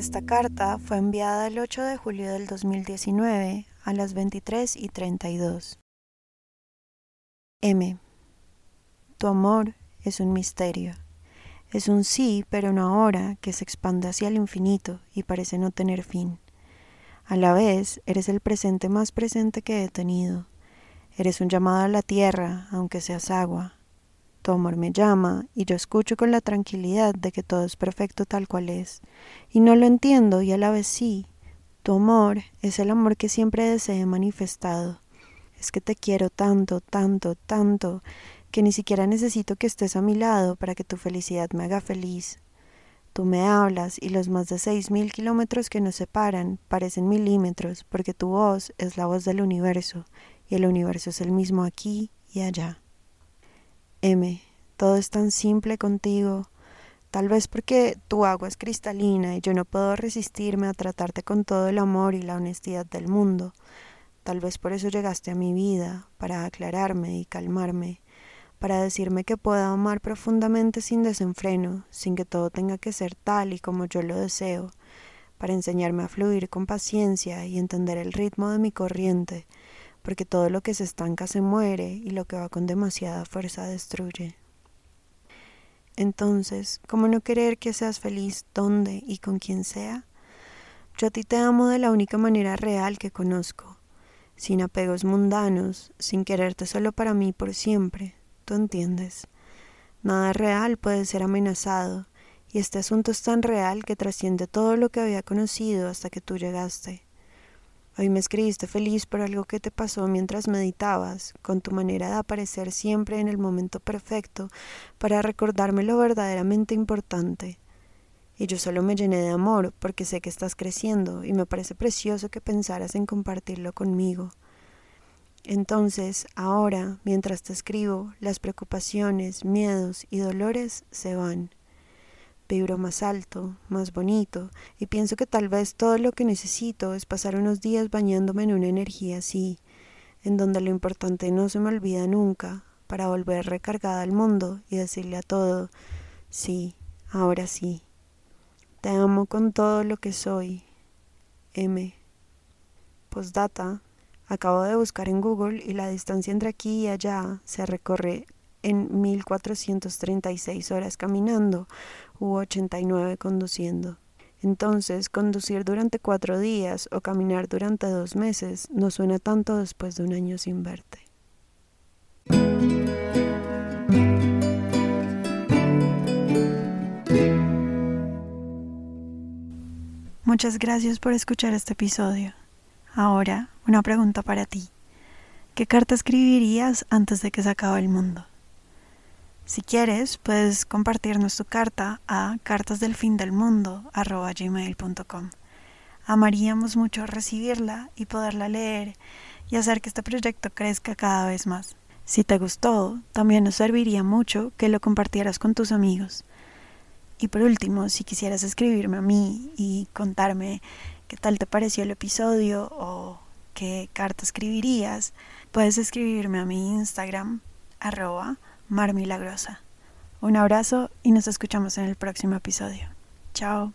Esta carta fue enviada el 8 de julio del 2019 a las 23 y 32. M. Tu amor es un misterio. Es un sí, pero no ahora, que se expande hacia el infinito y parece no tener fin. A la vez, eres el presente más presente que he tenido. Eres un llamado a la tierra, aunque seas agua. Tu amor me llama y yo escucho con la tranquilidad de que todo es perfecto tal cual es. Y no lo entiendo y a la vez sí. Tu amor es el amor que siempre deseé manifestado. Es que te quiero tanto, tanto, tanto, que ni siquiera necesito que estés a mi lado para que tu felicidad me haga feliz. Tú me hablas y los más de seis mil kilómetros que nos separan parecen milímetros porque tu voz es la voz del universo y el universo es el mismo aquí y allá. M, todo es tan simple contigo, tal vez porque tu agua es cristalina y yo no puedo resistirme a tratarte con todo el amor y la honestidad del mundo. Tal vez por eso llegaste a mi vida, para aclararme y calmarme para decirme que puedo amar profundamente sin desenfreno, sin que todo tenga que ser tal y como yo lo deseo, para enseñarme a fluir con paciencia y entender el ritmo de mi corriente, porque todo lo que se estanca se muere y lo que va con demasiada fuerza destruye. Entonces, ¿cómo no querer que seas feliz donde y con quien sea? Yo a ti te amo de la única manera real que conozco, sin apegos mundanos, sin quererte solo para mí por siempre, entiendes. Nada real puede ser amenazado, y este asunto es tan real que trasciende todo lo que había conocido hasta que tú llegaste. Hoy me escribiste feliz por algo que te pasó mientras meditabas, con tu manera de aparecer siempre en el momento perfecto para recordarme lo verdaderamente importante. Y yo solo me llené de amor porque sé que estás creciendo y me parece precioso que pensaras en compartirlo conmigo. Entonces, ahora, mientras te escribo, las preocupaciones, miedos y dolores se van. Vibro más alto, más bonito, y pienso que tal vez todo lo que necesito es pasar unos días bañándome en una energía así, en donde lo importante no se me olvida nunca, para volver recargada al mundo y decirle a todo, sí, ahora sí. Te amo con todo lo que soy. M. Postdata Acabo de buscar en Google y la distancia entre aquí y allá se recorre en 1436 horas caminando u 89 conduciendo. Entonces, conducir durante cuatro días o caminar durante dos meses no suena tanto después de un año sin verte. Muchas gracias por escuchar este episodio. Ahora, una pregunta para ti. ¿Qué carta escribirías antes de que se acabe el mundo? Si quieres, puedes compartirnos tu carta a cartasdelfindelmundo.com. Amaríamos mucho recibirla y poderla leer y hacer que este proyecto crezca cada vez más. Si te gustó, también nos serviría mucho que lo compartieras con tus amigos. Y por último, si quisieras escribirme a mí y contarme qué tal te pareció el episodio o qué carta escribirías, puedes escribirme a mi Instagram, arroba marmilagrosa. Un abrazo y nos escuchamos en el próximo episodio. Chao.